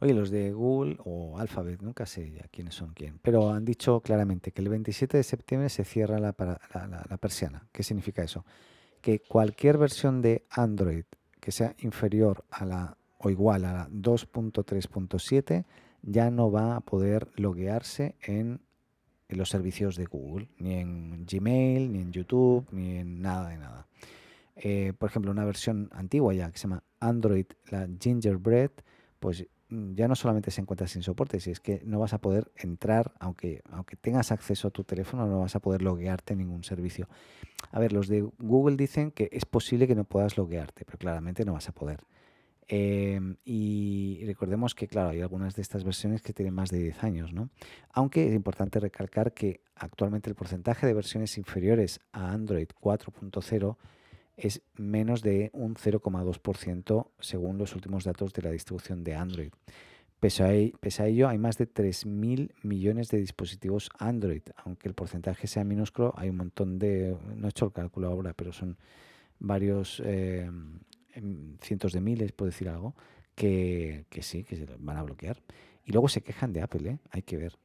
Oye, los de Google o Alphabet, nunca sé ya quiénes son quién, pero han dicho claramente que el 27 de septiembre se cierra la, la persiana. ¿Qué significa eso? Que cualquier versión de Android que sea inferior a la o igual a la 2.3.7 ya no va a poder loguearse en, los servicios de Google, ni en Gmail, ni en YouTube, ni en nada de nada. Eh, por ejemplo, una versión antigua ya que se llama Android, la Gingerbread, pues mm, ya no solamente se encuentra sin soporte, si es que no vas a poder entrar, aunque, aunque tengas acceso a tu teléfono, no vas a poder loguearte en ningún servicio. A ver, los de Google dicen que es posible que no puedas loguearte, pero claramente no vas a poder. Em, y recordemos que, claro, hay algunas de estas versiones que tienen más de 10 años, ¿no? Aunque es importante recalcar que actualmente el porcentaje de versiones inferiores a Android 4.0 es menos de un 0,2% según los últimos datos de la distribución de Android. Pese a, ello, hay más de 3.000 millones de dispositivos Android. Aunque el porcentaje sea minúsculo, hay un montón de, no he hecho el cálculo ahora, pero son varios em, cientos de miles, por decir algo, que, sí, que se van a bloquear. Y luego se quejan de Apple, ¿eh? hay que ver.